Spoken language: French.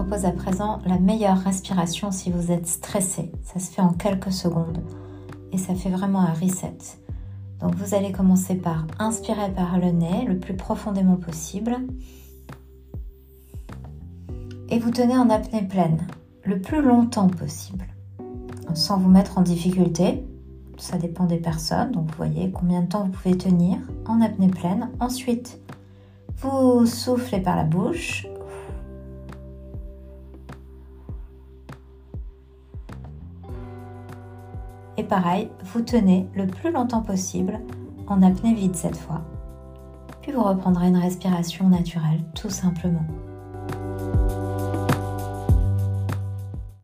propose à présent la meilleure respiration si vous êtes stressé. Ça se fait en quelques secondes et ça fait vraiment un reset. Donc vous allez commencer par inspirer par le nez le plus profondément possible et vous tenez en apnée pleine le plus longtemps possible sans vous mettre en difficulté. Ça dépend des personnes, donc vous voyez combien de temps vous pouvez tenir en apnée pleine. Ensuite, vous soufflez par la bouche. Et pareil, vous tenez le plus longtemps possible en apnée vide cette fois. Puis vous reprendrez une respiration naturelle tout simplement.